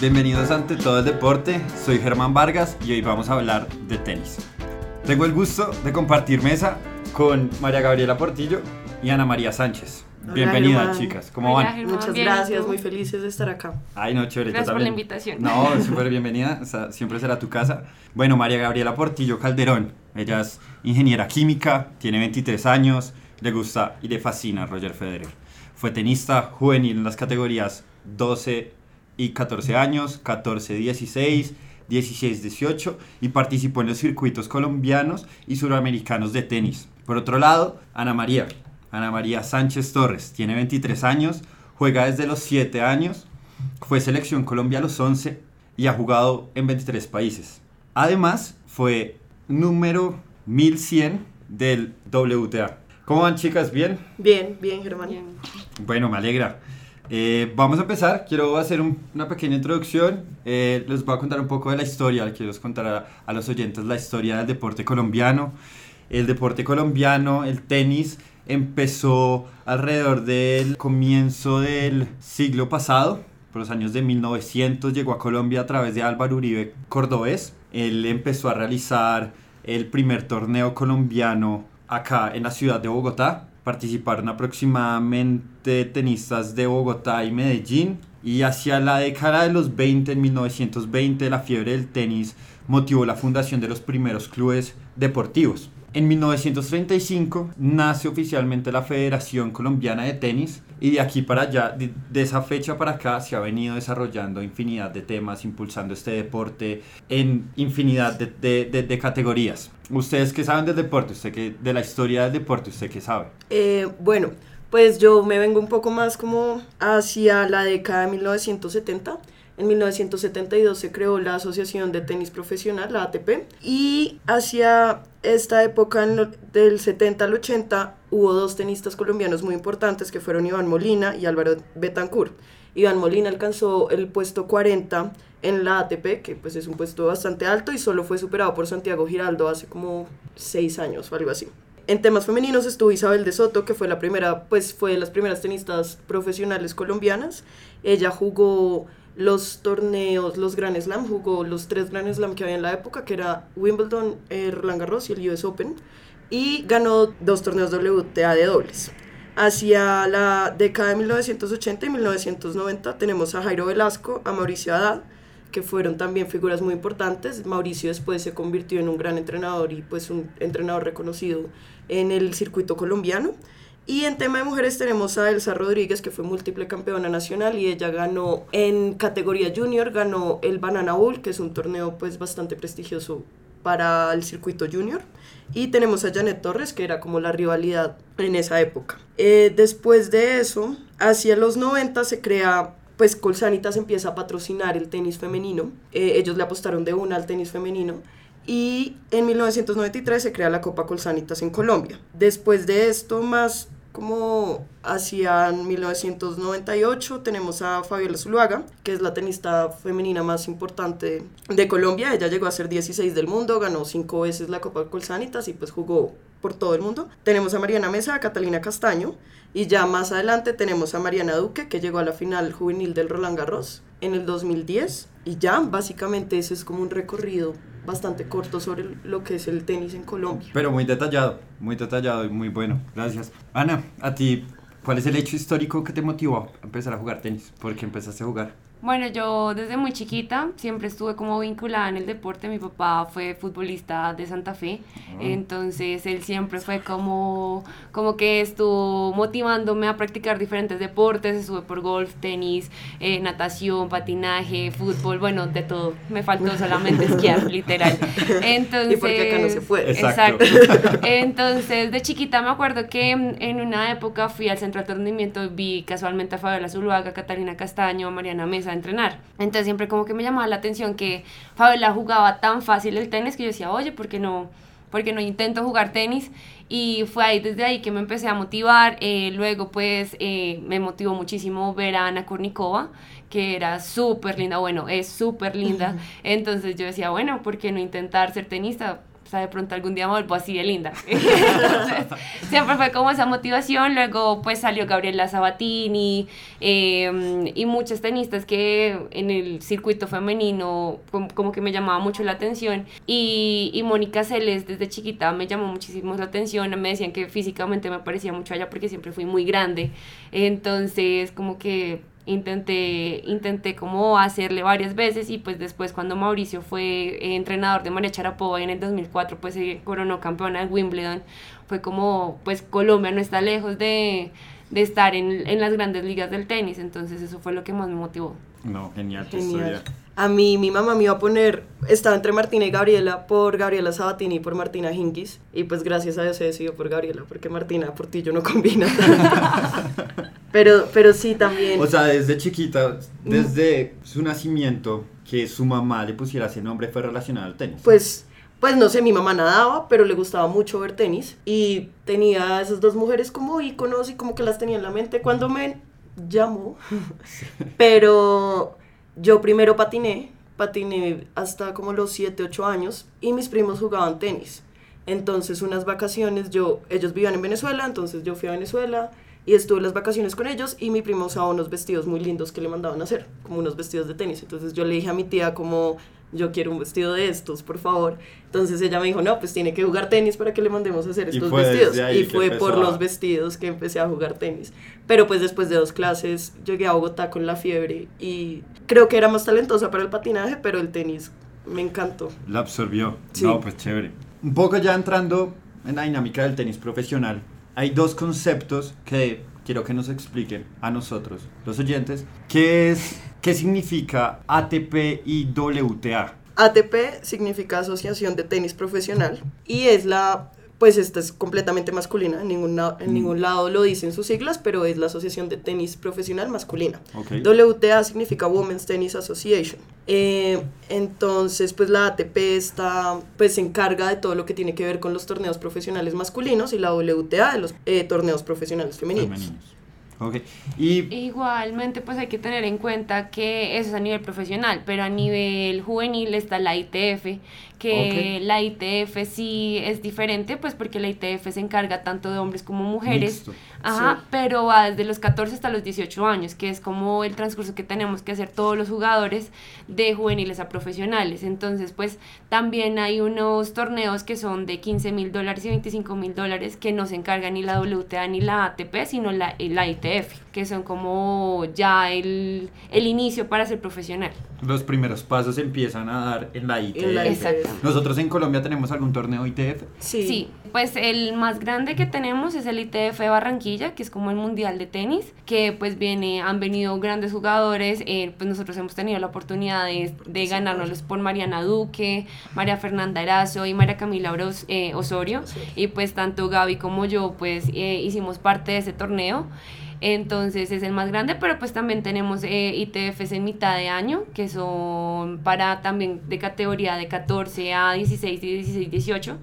bienvenidos ante todo el deporte. Soy Germán Vargas y hoy vamos a hablar de tenis. Tengo el gusto de compartir mesa con María Gabriela Portillo y Ana María Sánchez. Hola, Bienvenidas, Germán. chicas. ¿Cómo Hola, van? Germán, Muchas bien, gracias, muy felices de estar acá. Ay, no, chévere. Gracias por la invitación. No, súper bienvenida. o sea, siempre será tu casa. Bueno, María Gabriela Portillo Calderón. Ella es ingeniera química, tiene 23 años, le gusta y le fascina Roger Federer. Fue tenista juvenil en las categorías 12 y 14 años, 14, 16, 16, 18 y participó en los circuitos colombianos y suramericanos de tenis. Por otro lado, Ana María. Ana María Sánchez Torres tiene 23 años, juega desde los 7 años, fue selección Colombia a los 11 y ha jugado en 23 países. Además, fue número 1100 del WTA. ¿Cómo van chicas? ¿Bien? Bien, bien, Germán. Bien. Bueno, me alegra. Eh, vamos a empezar. Quiero hacer un- una pequeña introducción. Eh, les voy a contar un poco de la historia. Quiero contar a, a los oyentes la historia del deporte colombiano. El deporte colombiano, el tenis, empezó alrededor del comienzo del siglo pasado. Por los años de 1900 llegó a Colombia a través de Álvaro Uribe Cordobés. Él empezó a realizar el primer torneo colombiano acá en la ciudad de Bogotá. Participaron aproximadamente tenistas de Bogotá y Medellín. Y hacia la década de los 20, en 1920, la fiebre del tenis motivó la fundación de los primeros clubes deportivos. En 1935 nace oficialmente la Federación Colombiana de Tenis y de aquí para allá, de, esa fecha para acá, se ha venido desarrollando infinidad de temas, impulsando este deporte en infinidad de, de- categorías. Ustedes que saben del deporte, usted que de la historia del deporte, usted que sabe. Eh, bueno, pues yo me vengo un poco más como hacia la década de 1970. En 1972 se creó la Asociación de Tenis Profesional, la ATP, y hacia esta época del 70 al 80 hubo dos tenistas colombianos muy importantes que fueron Iván Molina y Álvaro Betancourt. Iván Molina alcanzó el puesto 40 en la ATP, que pues es un puesto bastante alto y solo fue superado por Santiago Giraldo hace como seis años o algo así. En temas femeninos estuvo Isabel de Soto, que fue la primera, pues fue de las primeras tenistas profesionales colombianas. Ella jugó los torneos, los Grand Slam, jugó los tres Grand Slam que había en la época, que era Wimbledon, eh, Roland Garros y el US Open, y ganó dos torneos WTA de dobles. Hacia la década de 1980 y 1990 tenemos a Jairo Velasco, a Mauricio Haddad, que fueron también figuras muy importantes. Mauricio después se convirtió en un gran entrenador y pues un entrenador reconocido en el circuito colombiano. Y en tema de mujeres tenemos a Elsa Rodríguez, que fue múltiple campeona nacional y ella ganó en categoría junior, ganó el Banana Bowl, que es un torneo pues bastante prestigioso para el circuito junior. Y tenemos a Janet Torres, que era como la rivalidad en esa época. Eh, después de eso, hacia los 90 se crea, pues Colsanitas empieza a patrocinar el tenis femenino. Eh, ellos le apostaron de una al tenis femenino. Y en 1993 se crea la Copa Colsanitas en Colombia. Después de esto, más como hacia 1998 tenemos a Fabiola Zuluaga, que es la tenista femenina más importante de Colombia. Ella llegó a ser 16 del mundo, ganó cinco veces la Copa Colsanitas y pues jugó por todo el mundo. Tenemos a Mariana Mesa, a Catalina Castaño y ya más adelante tenemos a Mariana Duque, que llegó a la final juvenil del Roland Garros en el 2010 y ya básicamente ese es como un recorrido bastante corto sobre lo que es el tenis en Colombia. Pero muy detallado, muy detallado y muy bueno. Gracias. Ana, a ti, ¿cuál es el hecho histórico que te motivó a empezar a jugar tenis? ¿Por qué empezaste a jugar? Bueno, yo desde muy chiquita siempre estuve como vinculada en el deporte. Mi papá fue futbolista de Santa Fe, entonces él siempre fue como, como que estuvo motivándome a practicar diferentes deportes. Estuve por golf, tenis, eh, natación, patinaje, fútbol, bueno, de todo. Me faltó solamente esquiar, literal. Entonces, Y porque acá no se puede. Exacto. Exacto. Entonces, de chiquita me acuerdo que en una época fui al centro de rendimiento y vi casualmente a Fabiola Zuluaga, Catalina Castaño, a Mariana Mesa a entrenar. Entonces, siempre como que me llamaba la atención que Fabiola jugaba tan fácil el tenis que yo decía, oye, ¿por qué no? porque no intento jugar tenis y fue ahí desde ahí que me empecé a motivar. Eh, luego pues eh, me motivó muchísimo ver a Ana Kornikova, que era súper linda, bueno, es súper linda. Entonces yo decía, bueno, ¿por qué no intentar ser tenista? O sea, de pronto algún día me vuelvo así de linda. siempre fue como esa motivación. Luego, pues salió Gabriela Sabatini em, y muchos tenistas que en el circuito femenino como, que me llamaba mucho la atención. Y, y Mónica Celes desde chiquita me llamó muchísimo la atención. Me decían que físicamente me parecía mucho allá porque siempre fui muy grande. Entonces, como que intenté, intenté como hacerle varias veces y pues después cuando Mauricio fue entrenador de María Charapova en el 2004 pues se coronó campeona de Wimbledon, fue como pues Colombia no está lejos de, de estar en, en, las grandes ligas del tenis, entonces eso fue lo que más me motivó. No, genial, genial. A mí, mi mamá me iba a poner, estaba entre Martina y Gabriela por Gabriela Sabatini y por Martina Hingis. Y pues gracias a Dios se decidió por Gabriela, porque Martina por ti yo no combina. pero, pero sí también. O sea, desde chiquita, desde su nacimiento, que su mamá le pusiera ese nombre fue relacionado al tenis. Pues pues no sé, mi mamá nadaba, pero le gustaba mucho ver tenis y tenía esas dos mujeres como íconos y como que las tenía en la mente cuando me llamó. pero yo primero patiné, patiné hasta como los 7, 8 años y mis primos jugaban tenis. Entonces unas vacaciones, yo, ellos vivían en Venezuela, entonces yo fui a Venezuela y estuve las vacaciones con ellos y mi primo usaba unos vestidos muy lindos que le mandaban hacer, como unos vestidos de tenis. Entonces yo le dije a mi tía como, yo quiero un vestido de estos, por favor. Entonces ella me dijo, no, pues tiene que jugar tenis para que le mandemos a hacer estos vestidos. Y fue por los vestidos que empecé a jugar tenis. Pero pues después de dos clases llegué a Bogotá con la fiebre y creo que era más talentosa para el patinaje, pero el tenis me encantó. La absorbió. No, pues chévere. Un poco ya entrando en la dinámica del tenis profesional, hay dos conceptos que quiero que nos expliquen a nosotros, los oyentes, qué es, qué significa ATP y WTA. ATP significa Asociación de Tenis Profesional y es la pues esta es completamente masculina, en ningún, en ningún mm. lado lo dicen sus siglas, pero es la Asociación de Tenis Profesional Masculina. WTA significa Women's Tennis Association. Eh, entonces, pues la ATP está, pues se encarga de todo lo que tiene que ver con los torneos profesionales masculinos y la WTA de los eh, torneos profesionales femeninos. femeninos. Okay. Y Igualmente, pues hay que tener en cuenta que eso es a nivel profesional, pero a nivel juvenil está la ITF, que la ITF sí es diferente, pues porque la ITF se encarga tanto de hombres como mujeres, ajá, pero va desde los 14 hasta los 18 años, que es como el transcurso que tenemos que hacer todos los jugadores de juveniles a profesionales. Entonces, pues también hay unos torneos que son de 15 mil dólares y 25 mil dólares que no se encarga ni la WTA ni la ATP, sino la, la ITF, que son como ya el, el inicio para ser profesional. Los primeros pasos empiezan a dar en la ITF. Exacto. ¿Nosotros en Colombia tenemos algún torneo ITF? Sí. sí. Pues el más grande que tenemos es el ITF Barranquilla, que es como el mundial de tenis, que pues viene, han venido grandes jugadores, eh, pues nosotros hemos tenido la oportunidad de, de ganárnoslos por Mariana Duque, María Fernanda Erazo y María Camila eh, Osorio, y pues tanto Gaby como yo pues eh, hicimos parte de ese torneo. Entonces es el más grande, pero pues también tenemos eh, ITFs en mitad de año, que son para también de categoría de 14 a 16 y 16, 18.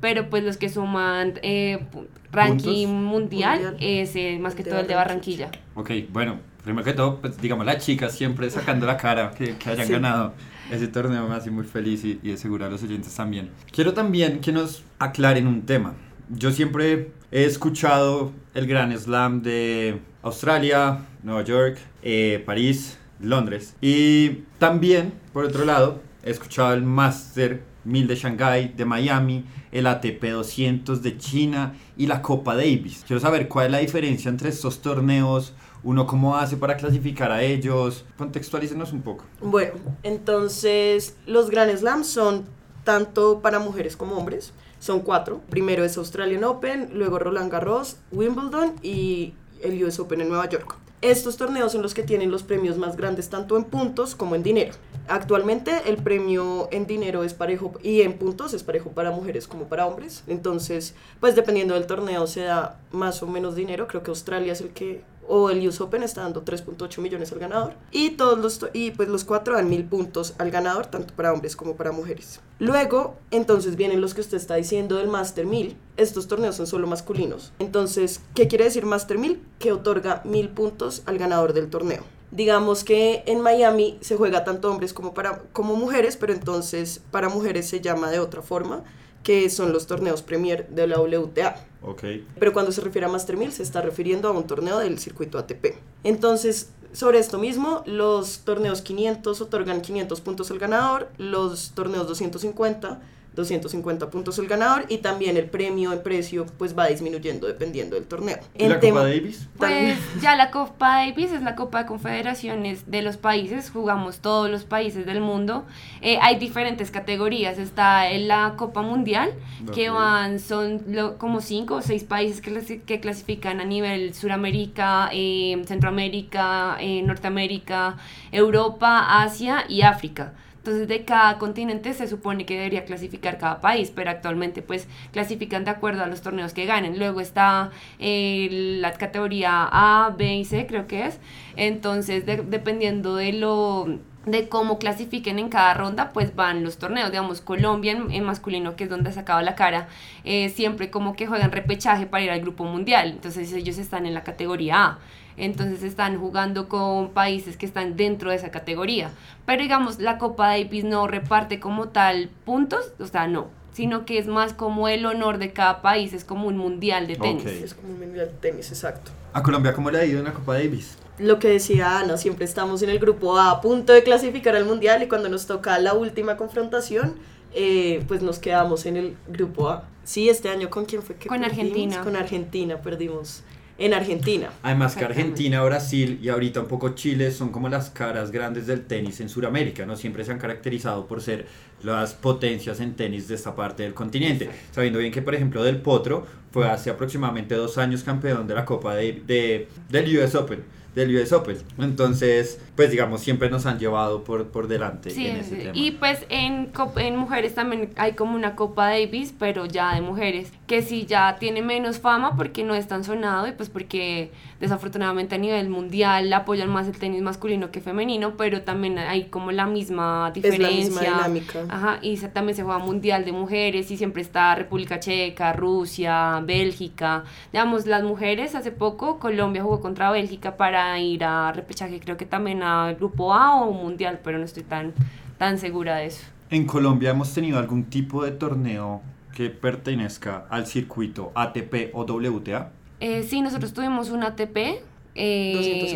Pero pues los que suman eh, ranking mundial, es eh, más que todo el de Barranquilla. Ok, bueno, primero que todo, pues digamos las chicas siempre sacando la cara que, que hayan ganado ese torneo me hace muy feliz y, y de seguro a los oyentes también. Quiero también que nos aclaren un tema yo siempre he escuchado el Gran Slam de Australia, Nueva York, eh, París, Londres. Y también, por otro lado, he escuchado el Master 1000 de Shanghai, de Miami, el ATP 200 de China y la Copa Davis. Quiero saber cuál es la diferencia entre estos torneos, uno cómo hace para clasificar a ellos. Contextualícenos un poco. Bueno, entonces los Grand Slams son tanto para mujeres como hombres. Son cuatro. Primero es Australian Open, luego Roland Garros, Wimbledon y el US Open en Nueva York. Estos torneos son los que tienen los premios más grandes tanto en puntos como en dinero. Actualmente el premio en dinero es parejo y en puntos es parejo para mujeres como para hombres. Entonces, pues dependiendo del torneo se da más o menos dinero. Creo que Australia es el que o el US Open está dando 3.8 millones al ganador y todos los y pues los cuatro dan mil puntos al ganador tanto para hombres como para mujeres. Luego entonces vienen los que usted está diciendo del Master 1000 estos torneos son solo masculinos. Entonces qué quiere decir Master 1000 que otorga mil puntos al ganador del torneo. Digamos que en Miami se juega tanto hombres como para como mujeres pero entonces para mujeres se llama de otra forma que son los torneos Premier de la WTA. Ok. Pero cuando se refiere a Master 1000 se está refiriendo a un torneo del circuito ATP. Entonces, sobre esto mismo, los torneos 500 otorgan 500 puntos al ganador, los torneos 250 250 puntos el ganador y también el premio en precio pues va disminuyendo dependiendo del torneo. ¿Y la tema- Copa Davis? Pues ya la Copa Davis es la Copa de Confederaciones de los países, jugamos todos los países del mundo. Eh, hay diferentes categorías, está en la Copa Mundial, que van, son lo- como cinco o seis países que clasifican a nivel Suramérica, eh, Centroamérica, eh, Norteamérica, Europa, Asia y África. Entonces de cada continente se supone que debería clasificar cada país, pero actualmente pues clasifican de acuerdo a los torneos que ganen. Luego está eh, la categoría A, B y C creo que es. Entonces de- dependiendo de lo de cómo clasifiquen en cada ronda, pues van los torneos. Digamos, Colombia en, en masculino, que es donde ha sacado la cara, eh, siempre como que juegan repechaje para ir al grupo mundial. Entonces ellos están en la categoría A. Entonces están jugando con países que están dentro de esa categoría. Pero digamos, la Copa Davis no reparte como tal puntos, o sea, no, sino que es más como el honor de cada país, es como un mundial de tenis. Ok. Es como un mundial de tenis, exacto. ¿A Colombia cómo le ha ido en la Copa Davis? Lo que decía Ana, siempre estamos en el grupo A a punto de clasificar al mundial y cuando nos toca la última confrontación, eh, pues nos quedamos en el grupo A. Sí, este año con quién fue que Con perdimos? Argentina. Con Argentina, perdimos en Argentina. Además que. Argentina, Brasil y ahorita un poco Chile son como las caras grandes del tenis en Sudamérica, ¿no? Siempre se han caracterizado por ser las potencias en tenis de esta parte del continente. Sabiendo bien que, por ejemplo, Del Potro fue hace aproximadamente dos años campeón de la Copa de, de- del US Open. Del US Open. Entonces, pues digamos, siempre nos han llevado por, por delante Sí, en ese sí. tema. y pues en, en mujeres también hay como una Copa Davis, pero ya de mujeres, que sí ya tiene menos fama porque no es tan sonado y pues porque desafortunadamente a nivel mundial apoyan más el tenis masculino que femenino, pero también hay como la misma Es la diferencia. misma dinámica. Ajá, y se- también se juega mundial de mujeres y siempre está República Checa, Rusia, Bélgica. Digamos, las mujeres hace poco Colombia jugó contra Bélgica para ir a repechaje, creo que también a grupo A o mundial, pero no estoy tan, tan segura de eso. En Colombia hemos tenido algún tipo de torneo que pertenezca al circuito ATP o WTA. Eh, sí, nosotros tuvimos un ATP. eh,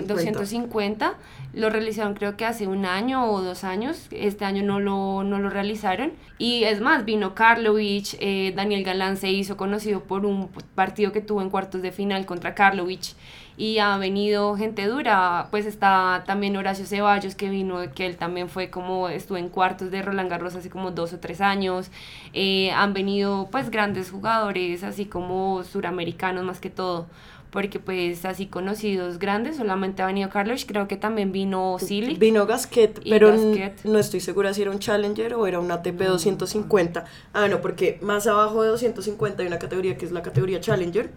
250. 250. Lo realizaron creo que hace un año o dos años, este año no lo, no lo realizaron. Y es más, vino Karlovich, eh, Daniel Galán se hizo conocido por un partido que tuvo en cuartos de final contra Karlovich y ha venido gente dura, pues está también Horacio Ceballos que vino, que él también fue como, estuvo en cuartos de Roland Garros hace como dos o tres años, Eh, han venido pues grandes jugadores, así como suramericanos más que todo, porque pues así conocidos grandes, solamente ha venido Carlos, creo que también vino Silic. Vino Gasquet, pero Gasquet. no estoy segura si era un Challenger o era un ATP 250. Ah, no, porque más abajo de 250 hay una categoría que es la categoría Challenger,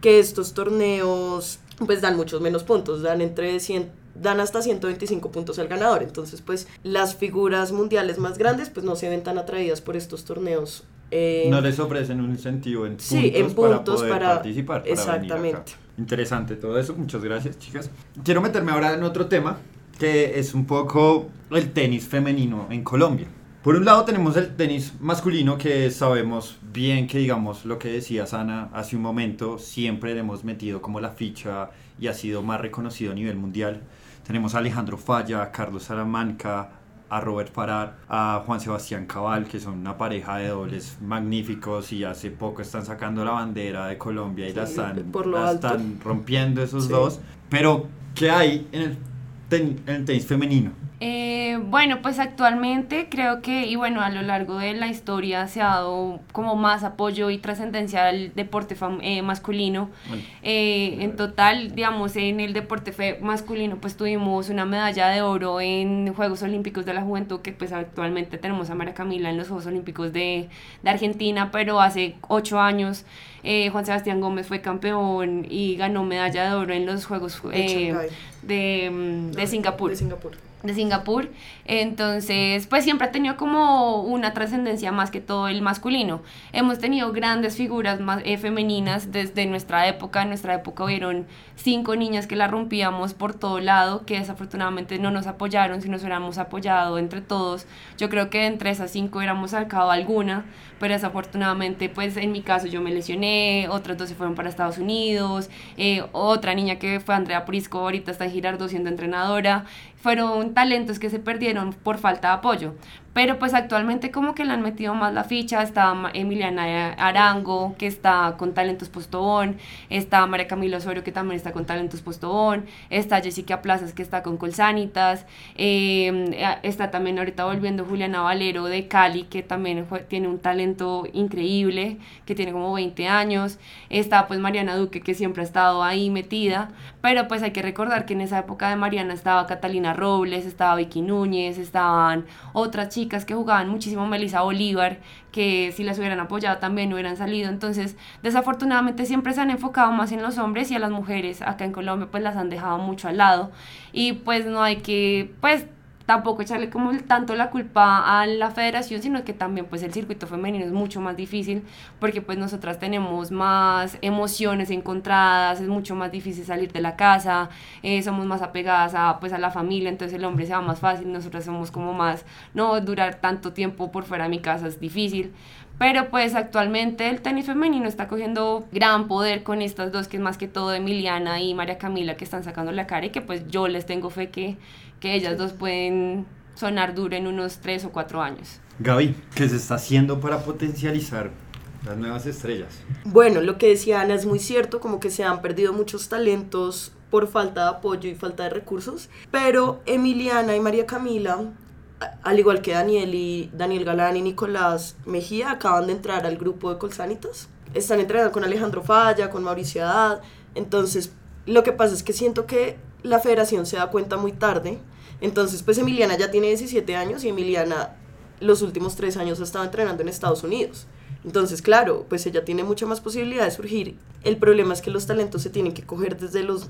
que estos torneos pues dan muchos menos puntos, dan entre 100, dan hasta 125 puntos al ganador. Entonces, pues las figuras mundiales más grandes pues no se ven tan atraídas por estos torneos. eh, no les ofrecen un incentivo en puntos, Sí, en puntos para poder para- participar. para venir acá. exactamente. Interesante todo eso, muchas gracias chicas. Quiero meterme ahora en otro tema que es un poco el tenis femenino en Colombia. Por un lado tenemos el tenis masculino que sabemos bien que digamos lo que decía Sana hace un momento, siempre le hemos metido como la ficha y ha sido más reconocido a nivel mundial. Tenemos a Alejandro Falla, Carlos Salamanca, a Robert Farrar, a Juan Sebastián Cabal, que son una pareja de dobles magníficos y hace poco están sacando la bandera de Colombia y la Sí, están, por lo la alto. están rompiendo esos Sí. dos. Pero, ¿qué hay en el, ten- en el tenis femenino? Eh, bueno, pues actualmente creo que, y bueno, a lo largo de la historia se ha dado como más apoyo y trascendencia al deporte eh, masculino. Bueno, Eh, en total, digamos, en el deporte fe- masculino, pues tuvimos una medalla de oro en Juegos Olímpicos de la Juventud, que pues actualmente tenemos a María Camila en los Juegos Olímpicos de, de Argentina, pero hace ocho años eh, Juan Sebastián Gómez fue campeón y ganó medalla de oro en los Juegos de eh, de, mm, de Singapur. De Singapur. de Singapur. Entonces, pues siempre ha tenido como una trascendencia más que todo el masculino. Hemos tenido grandes figuras más, eh, femeninas desde nuestra época. En nuestra época hubieron cinco niñas que la rompíamos por todo lado, que desafortunadamente no nos apoyaron. Si nos hubiéramos apoyado entre todos, yo creo que entre esas cinco hubiéramos sacado alguna, pero desafortunadamente, pues en mi caso yo me lesioné, otras dos se fueron para Estados Unidos, eh, otra niña que fue Andrea Prisco, ahorita está en Girardot siendo entrenadora fueron talentos que se perdieron por falta de apoyo. Pero pues actualmente como que le han metido más la ficha, está Emiliana Arango, que está con Talentos Postobón, está María Camila Osorio, que también está con Talentos Postobón, está Jessica Plazas, que está con Colsanitas, em, está también ahorita volviendo Juliana Valero de Cali, que también tiene un talento increíble, que tiene como 20 años, está pues Mariana Duque, que siempre ha estado ahí metida, pero pues hay que recordar que en esa época de Mariana estaba Catalina Robles, estaba Vicky Núñez, estaban otras chicas, que jugaban muchísimo, Melissa Bolívar, que si las hubieran apoyado también hubieran salido. Entonces, desafortunadamente siempre se han enfocado más en los hombres y a las mujeres acá en Colombia pues las han dejado mucho al lado. Y pues no hay que, pues tampoco echarle como tanto la culpa a la federación, sino que también pues el circuito femenino es mucho más difícil porque pues nosotras tenemos más emociones encontradas, es mucho más difícil salir de la casa, eh, somos más apegadas a pues a la familia, entonces el hombre se va más fácil, nosotras somos como más, no durar tanto tiempo por fuera de mi casa es difícil, pero pues actualmente el tenis femenino está cogiendo gran poder con estas dos, que es más que todo Emiliana y María Camila, que están sacando la cara y que pues yo les tengo fe que, que ellas dos pueden sonar duro en unos tres o cuatro años. Gaby, ¿qué se está haciendo para potencializar las nuevas estrellas? Bueno, lo que decía Ana es muy cierto, como que se han perdido muchos talentos por falta de apoyo y falta de recursos, pero Emiliana y María Camila al igual que Daniel y Daniel Galán y Nicolás Mejía, acaban de entrar al grupo de Colsanitas. Están entrenando con Alejandro Falla, con Mauricio Haddad. Entonces, lo que pasa es que siento que la federación se da cuenta muy tarde. Entonces, pues Emiliana ya tiene 17 años y Emiliana los últimos tres años ha estado entrenando en Estados Unidos. Entonces, claro, pues ella tiene mucha más posibilidad de surgir. El problema es que los talentos se tienen que coger desde, los,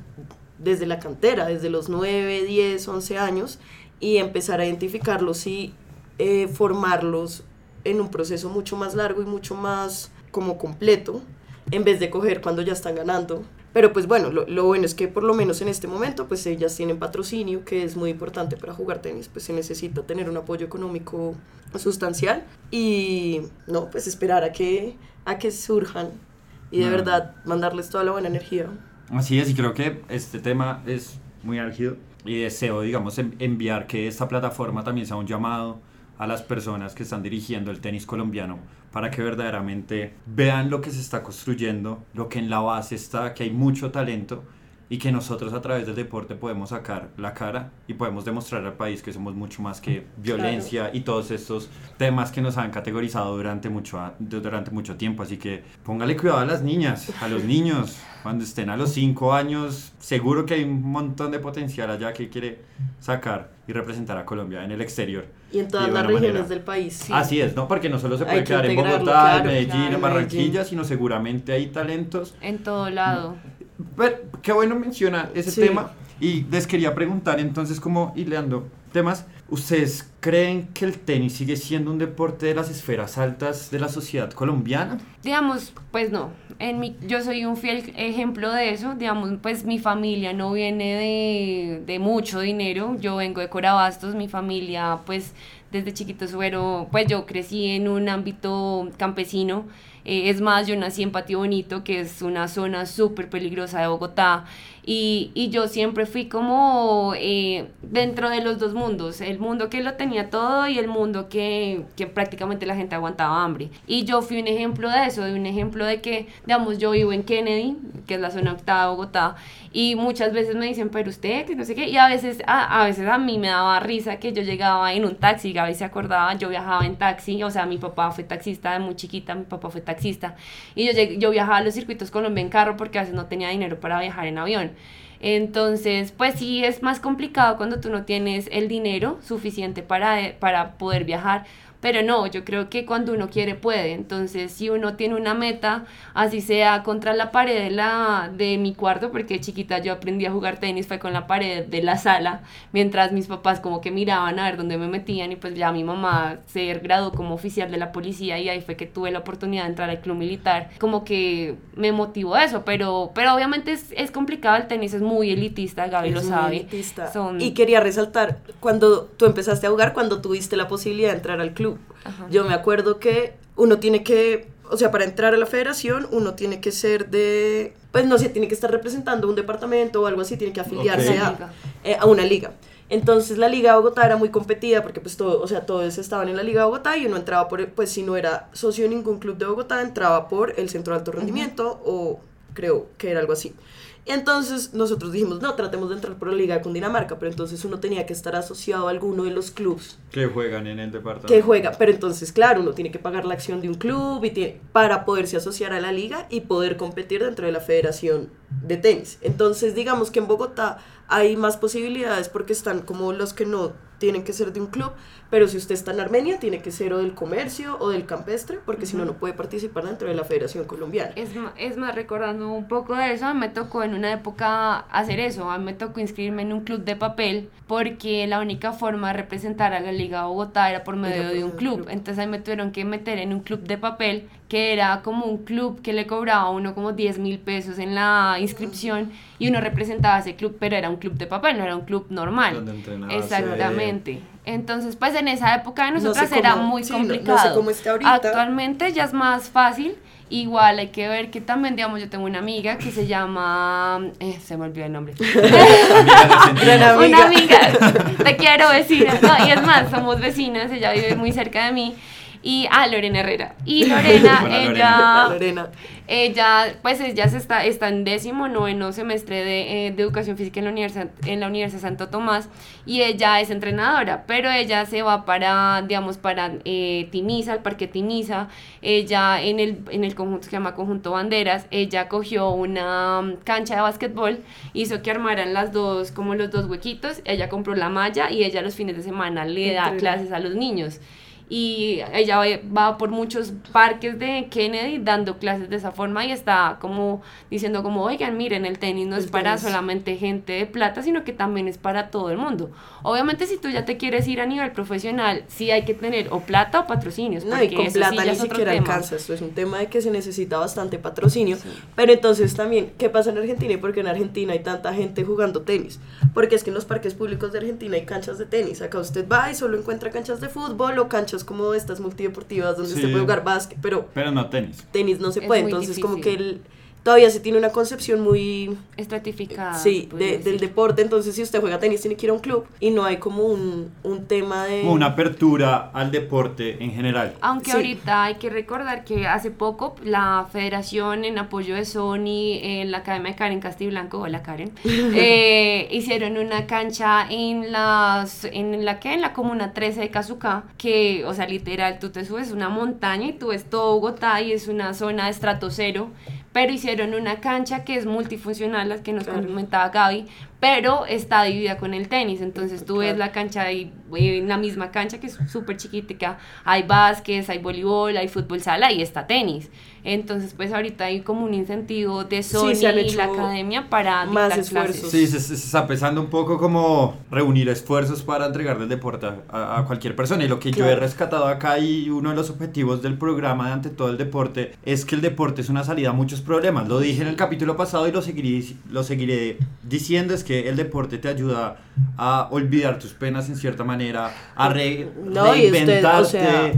desde la cantera, desde los 9, 10, 11 años y empezar a identificarlos y eh, formarlos en un proceso mucho más largo y mucho más como completo, en vez de coger cuando ya están ganando. Pero pues bueno, lo, lo, bueno es que por lo menos en este momento pues ellas tienen patrocinio, que es muy importante para jugar tenis, pues se necesita tener un apoyo económico sustancial y no, pues esperar a que, a que surjan y de verdad mandarles toda la buena energía. Así es, y creo que este tema es muy álgido y deseo, digamos, enviar que esta plataforma también sea un llamado a las personas que están dirigiendo el tenis colombiano para que verdaderamente vean lo que se está construyendo, lo que en la base está, que hay mucho talento y que nosotros a través del deporte podemos sacar la cara y podemos demostrar al país que somos mucho más que violencia y todos estos temas que nos han categorizado durante mucho, durante mucho tiempo. Así que póngale cuidado a las niñas, a los niños, cuando estén a los 5 años, seguro que hay un montón de potencial allá que quiere sacar y representar a Colombia en el exterior. Y en todas las regiones del país. Así es, ¿no? Porque no solo se puede quedar en Bogotá, en Medellín, en Barranquilla, sino seguramente hay talentos. En todo lado. Pero, qué bueno menciona ese tema. Y les quería preguntar entonces, como hileando temas, ¿ustedes creen que el tenis sigue siendo un deporte de las esferas altas de la sociedad colombiana? Digamos, pues no. En mi, yo soy un fiel ejemplo de eso. Digamos, pues mi familia no viene de, de mucho dinero. Yo vengo de Corabastos, mi familia, pues desde chiquito fueron, pues yo crecí en un ámbito campesino eh, es más, yo nací en Patio Bonito, que es una zona súper peligrosa de Bogotá, y, y, yo siempre fui como eh, dentro de los dos mundos, el mundo que lo tenía todo y el mundo que, que, prácticamente la gente aguantaba hambre. Y yo fui un ejemplo de eso, de un ejemplo de que, digamos, yo vivo en Kennedy, que es la zona octava de Bogotá, y muchas veces me dicen, pero usted, que no sé qué, y a veces a, a veces a mí me daba risa que yo llegaba en un taxi, Gaby se acordaba, yo viajaba en taxi, o sea, mi papá fue taxista de muy chiquita, mi papá fue taxista, y yo, yo viajaba a los circuitos Colombia en carro porque a veces no tenía dinero para viajar en avión. Entonces, pues sí es más complicado cuando tú no tienes el dinero suficiente para, para poder viajar, pero no, yo creo que cuando uno quiere puede, entonces si uno tiene una meta, así sea contra la pared de, la, de mi cuarto, porque chiquita yo aprendí a jugar tenis, fue con la pared de la sala, mientras mis papás como que miraban a ver dónde me metían y pues ya mi mamá se graduó como oficial de la policía y ahí fue que tuve la oportunidad de entrar al club militar, como que me motivó eso, pero, pero obviamente es, es complicado, el tenis es muy elitista, Gaby lo sabe. Y quería resaltar, cuando tú empezaste a jugar, cuando tuviste la posibilidad de entrar al club, yo me acuerdo que uno tiene que, o sea, para entrar a la federación, uno tiene que ser de, pues no sé, tiene que estar representando un departamento o algo así, tiene que afiliarse a, eh, a una liga. Entonces la Liga de Bogotá era muy competida porque pues todo, o sea, todos estaban en la Liga de Bogotá y uno entraba por, pues si no era socio de ningún club de Bogotá, entraba por el Centro de Alto Rendimiento o creo que era algo así. Entonces nosotros dijimos, no, tratemos de entrar por la Liga de Cundinamarca, pero entonces uno tenía que estar asociado a alguno de los clubes. Que juegan en el departamento. Que juega, pero entonces, claro, uno tiene que pagar la acción de un club y tiene, para poderse asociar a la liga y poder competir dentro de la federación de tenis. Entonces, digamos que en Bogotá hay más posibilidades porque están como los que no tienen que ser de un club, pero si usted está en Armenia, tiene que ser o del comercio o del campestre, porque si no, no puede participar dentro de la Federación Colombiana. Es, es más, recordando un poco de eso, me tocó en una época hacer eso, a mí me tocó inscribirme en un club de papel, porque la única forma de representar a la Liga Bogotá era por medio de un club. Entonces ahí me tuvieron que meter en un club de papel, que era como un club que le cobraba a uno como 10 mil pesos en la inscripción, y uno representaba ese club, pero era un club de papel, no era un club normal. Exactamente. Entonces, pues en esa época de nosotras era muy complicado. No, sé cómo está ahorita. Actualmente ya es más fácil. Igual hay que ver que también, digamos, yo tengo una amiga que se llama. Eh, se me olvidó el nombre. amiga una amiga. Te quiero, vecina. No, y es más, somos vecinas, ella vive muy cerca de mí y a ah, Lorena Herrera. Y Lorena, ella, Lorena. ella, pues ella se está, está en décimo noveno semestre de, eh, de, educación física en la, Universidad, en la Universidad Santo Tomás y ella es entrenadora, pero ella se va para, digamos, para eh, Timisa, el Parque Timisa, ella en el, en el conjunto que se llama Conjunto Banderas, ella cogió una mm, cancha de básquetbol, hizo que armaran las dos, como los dos huequitos, ella compró la malla y ella los fines de semana le da clases a los niños y ella va por muchos parques de Kennedy dando clases de esa forma y está como diciendo como, oigan, miren, el tenis no es para solamente gente de plata, sino que también es para todo el mundo. Obviamente si tú ya te quieres ir a nivel profesional, sí hay que tener o plata o patrocinios. No, y con plata ni siquiera alcanza, esto es un tema de que se necesita bastante patrocinio, pero entonces también, ¿qué pasa en Argentina y por qué en Argentina hay tanta gente jugando tenis? Porque es que en los parques públicos de Argentina hay canchas de tenis, acá usted va y solo encuentra canchas de fútbol o canchas como estas multideportivas donde se puede jugar básquet, pero... Pero no tenis. Tenis no se puede, entonces como que el todavía se tiene una concepción muy estratificada. Sí, del deporte. Entonces, si usted juega tenis, tiene que ir a un club y no hay como un, un tema de. Como una apertura al deporte en general. Aunque ahorita hay que recordar que hace poco la Federación, en apoyo de Sony, en la Academia de Karen Castiblanco, hola Karen, eh, hicieron una cancha en las. ¿En la que En la comuna 13 de Cazucá, que, o sea, literal, tú te subes una montaña y tú ves todo Bogotá y es una zona de estrato cero pero hicieron una cancha que es multifuncional, la que nos comentaba Gaby, pero está dividida con el tenis. Entonces tú ves la cancha y en la misma cancha que es súper chiquitica, hay básquet, hay voleibol, hay fútbol sala y está tenis. Entonces pues ahorita hay como un incentivo de Sony y la academia para más esfuerzos. Sí, se, está pensando un poco como reunir esfuerzos para entregarle el deporte a, cualquier persona. Y lo que yo he rescatado acá y uno de los objetivos del programa de ante todo el deporte es que el deporte es una salida a muchos problemas. Lo dije en el capítulo pasado y lo seguiré, lo seguiré diciendo, es que el deporte te ayuda a olvidar tus penas en cierta manera, a reinventarte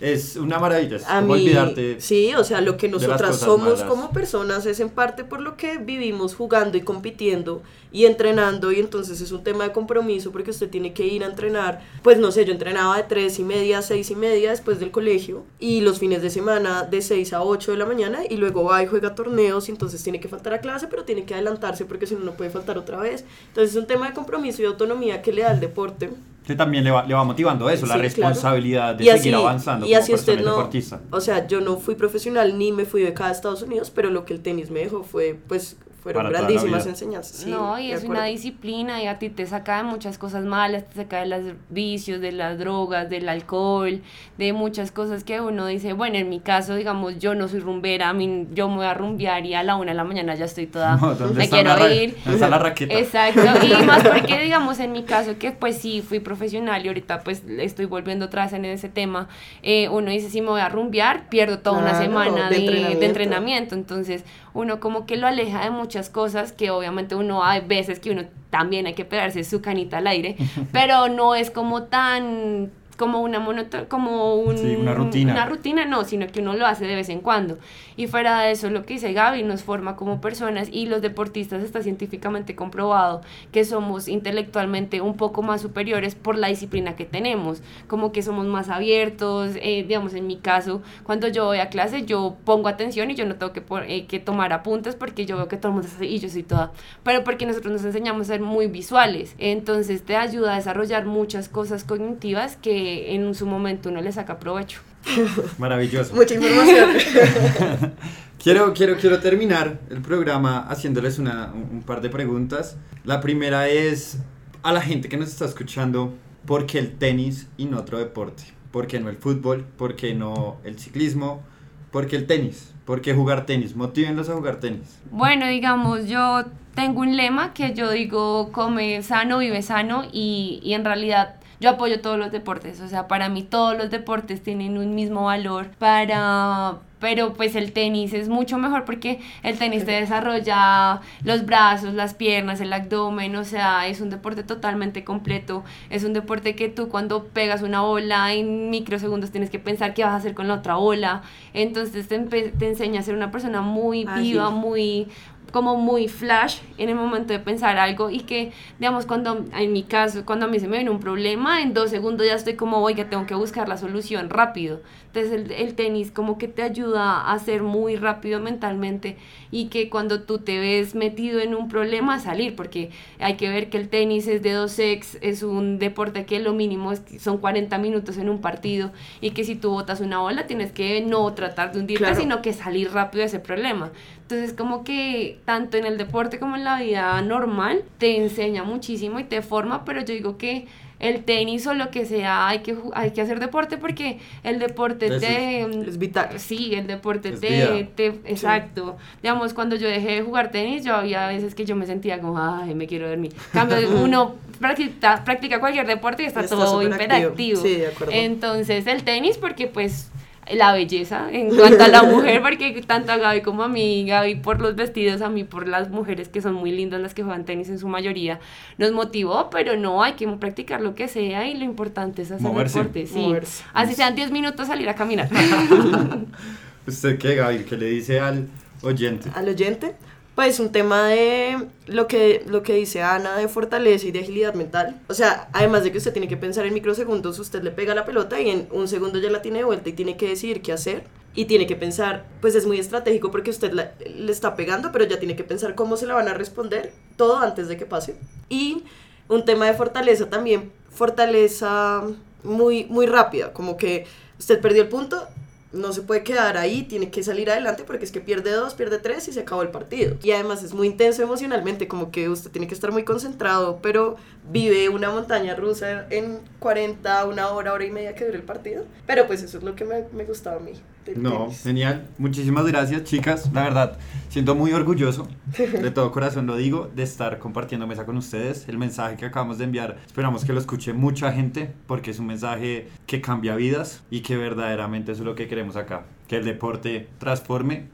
es una maravilla, es a olvidarte. Sí, o sea, lo que nosotras somos como personas es en parte por lo que vivimos jugando y compitiendo y entrenando y entonces es un tema de compromiso porque usted tiene que ir a entrenar. Pues no sé, yo entrenaba de tres y media a seis y media después del colegio y los fines de semana de 6 a 8 de la mañana y luego va y juega torneos y entonces tiene que faltar a clase pero tiene que adelantarse porque si no no puede faltar otra vez. Entonces es un tema de compromiso y autonomía que le da el deporte también le va, le va motivando eso, la responsabilidad de seguir avanzando y como así usted no, deportista. O sea, yo no fui profesional ni me fui de acá a Estados Unidos, pero lo que el tenis me dejó fue, pues, fueron Para grandísimas enseñanzas. sí, no, y de es acuerdo. una disciplina y a ti te saca de muchas cosas malas, te saca de los vicios, de las drogas, del alcohol, de muchas cosas que uno dice, bueno, en mi caso, digamos, yo no soy rumbera, a mí, yo me voy a rumbear y a la una de la mañana ya estoy toda, No, ¿dónde me quiero ir. está la raqueta? Exacto, y más porque, digamos, en mi caso, que pues sí, fui profesional y ahorita pues estoy volviendo atrás en ese tema, eh, uno dice, si me voy a rumbear, pierdo toda una Claro, semana de de, de entrenamiento. entrenamiento, entonces uno como que lo aleja de muchas cosas que obviamente uno hay veces que uno también hay que pegarse su canita al aire, pero no es como tan como una monoto como un- Sí, una rutina. una rutina no, sino que uno lo hace de vez en cuando. Y fuera de eso, lo que dice Gaby nos forma como personas y los deportistas está científicamente comprobado que somos intelectualmente un poco más superiores por la disciplina que tenemos, como que somos más abiertos, eh, digamos en mi caso, cuando yo voy a clase yo pongo atención y yo no tengo que, por- eh, que tomar apuntes porque yo veo que todo el mundo está así y yo soy toda, pero porque nosotros nos enseñamos a ser muy visuales, entonces te ayuda a desarrollar muchas cosas cognitivas que en su momento uno le saca provecho. Maravilloso. Mucha información. Quiero, quiero, quiero terminar el programa haciéndoles una, un un par de preguntas. La primera es a la gente que nos está escuchando, ¿por qué el tenis y no otro deporte? ¿Por qué no el fútbol? ¿Por qué no el ciclismo? ¿Por qué el tenis? ¿Por qué jugar tenis? Motívenlos a jugar tenis. Bueno, digamos, yo tengo un lema que yo digo, come sano, vive sano y, y en realidad yo apoyo todos los deportes, o sea, para mí todos los deportes tienen un mismo valor, para, pero pues el tenis es mucho mejor porque el tenis te desarrolla los brazos, las piernas, el abdomen, o sea, es un deporte totalmente completo, es un deporte que tú cuando pegas una bola en microsegundos tienes que pensar qué vas a hacer con la otra bola, entonces te, te enseña a ser una persona muy viva, muy como muy flash en el momento de pensar algo y que, digamos, cuando en mi caso, cuando a mí se me viene un problema, en dos segundos ya estoy como, oiga, tengo que buscar la solución rápido. Entonces el, el tenis como que te ayuda a ser muy rápido mentalmente y que cuando tú te ves metido en un problema salir, porque hay que ver que el tenis es de dos ex, es un deporte que lo mínimo es son 40 minutos en un partido y que si tú botas una bola tienes que no tratar de hundirte, Claro. sino que salir rápido de ese problema. Entonces como que tanto en el deporte como en la vida normal te enseña muchísimo y te forma, pero yo digo que el tenis o lo que sea hay que, hay que hacer deporte porque el deporte Eso te... Es vital. Sí, el deporte Es te, te- Exacto. Digamos, cuando yo dejé de jugar tenis, yo había veces que yo me sentía como, ay, me quiero dormir. Cambio, uno practica, practica cualquier deporte y está, Está todo hiperactivo. Sí, de acuerdo. Entonces, el tenis, porque pues la belleza en cuanto a la mujer, porque tanto a Gaby como a mí, Gaby por los vestidos, a mí por las mujeres que son muy lindas, las que juegan tenis en su mayoría, nos motivó, pero no, hay que practicar lo que sea y lo importante es hacer Moverse. deporte, sí. Moverse. Así sean 10 minutos salir a caminar. ¿Usted qué, Gaby? ¿Qué le dice al oyente? al oyente, pues un tema de lo que, lo que dice Ana de fortaleza y de agilidad mental. O sea, además de que usted tiene que pensar en microsegundos, usted le pega la pelota y en un segundo ya la tiene de vuelta y tiene que decidir qué hacer. Y tiene que pensar, pues es muy estratégico porque usted la- le está pegando, pero ya tiene que pensar cómo se la van a responder, todo antes de que pase. Y un tema de fortaleza también, fortaleza muy, muy rápida, como que usted perdió el punto, no se puede quedar ahí, tiene que salir adelante porque es que pierde dos, pierde tres y se acabó el partido. Y además es muy intenso emocionalmente, como que usted tiene que estar muy concentrado, pero vive una montaña rusa en 40, una hora, hora y media que dure el partido. Pero pues eso es lo que me, me gustaba a mí. No, genial. Muchísimas gracias, chicas. La verdad, siento muy orgulloso, de todo corazón lo digo, de estar compartiendo mesa con ustedes. El mensaje que acabamos de enviar, esperamos que lo escuche mucha gente, porque es un mensaje que cambia vidas y que verdaderamente eso es lo que queremos acá. Que el deporte transforme,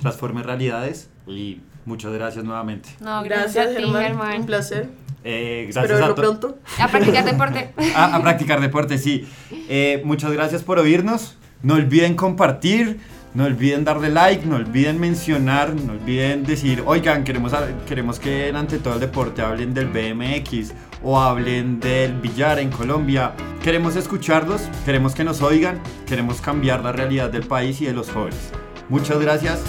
transforme realidades y muchas gracias nuevamente. No, Gracias, a ti, Germán. Germán. Un placer. Eh, gracias a verlo to- pronto. A practicar deporte. a, a practicar deporte, sí. Eh, muchas gracias por oírnos. No olviden compartir, no olviden darle like, no olviden mencionar, no olviden decir, oigan, queremos, queremos que ante todo el deporte hablen del BMX o hablen del billar en Colombia. Queremos escucharlos, queremos que nos oigan, queremos cambiar la realidad del país y de los jóvenes. Muchas gracias